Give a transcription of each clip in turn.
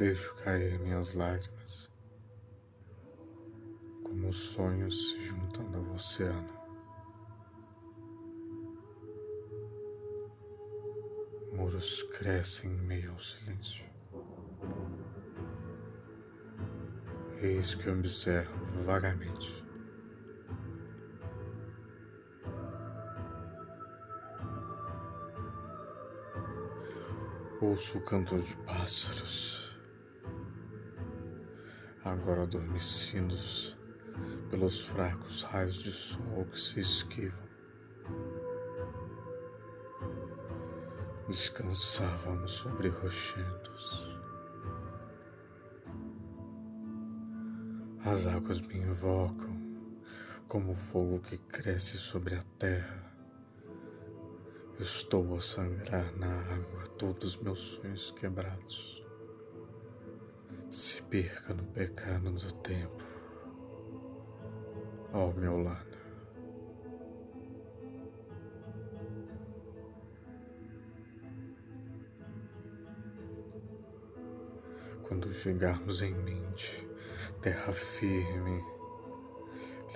Deixo cair minhas lágrimas, como sonhos se juntando ao oceano. Muros crescem em meio ao silêncio. Eis que observo vagamente. Ouço o canto de pássaros, agora adormecidos pelos fracos raios de sol que se esquivam. Descansávamos sobre rochedos. As águas me invocam como fogo que cresce sobre a terra. Estou a sangrar na água todos meus sonhos quebrados. Se perca no pecado do tempo, ao meu lado. Quando chegarmos em mente, terra firme,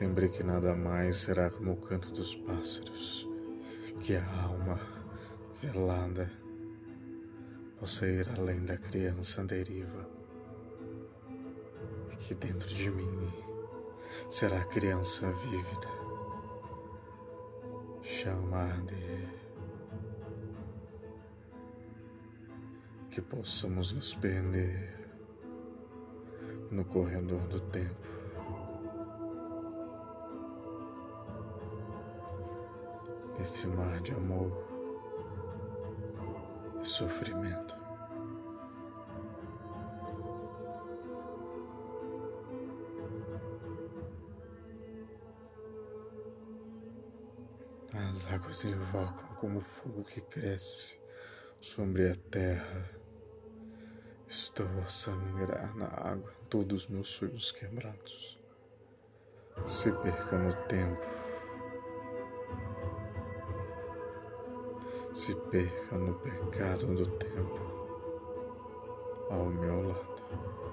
lembrei que nada mais será como o canto dos pássaros que a alma velada possa ir além da criança deriva que dentro de mim será criança vívida, chamada que possamos nos perder no corredor do tempo. esse mar de amor e sofrimento. As águas invocam como fogo que cresce sobre a terra. Estou a sangrar na água todos os meus sonhos quebrados. Se perca no tempo. se perca no pecado do tempo ao meu lado.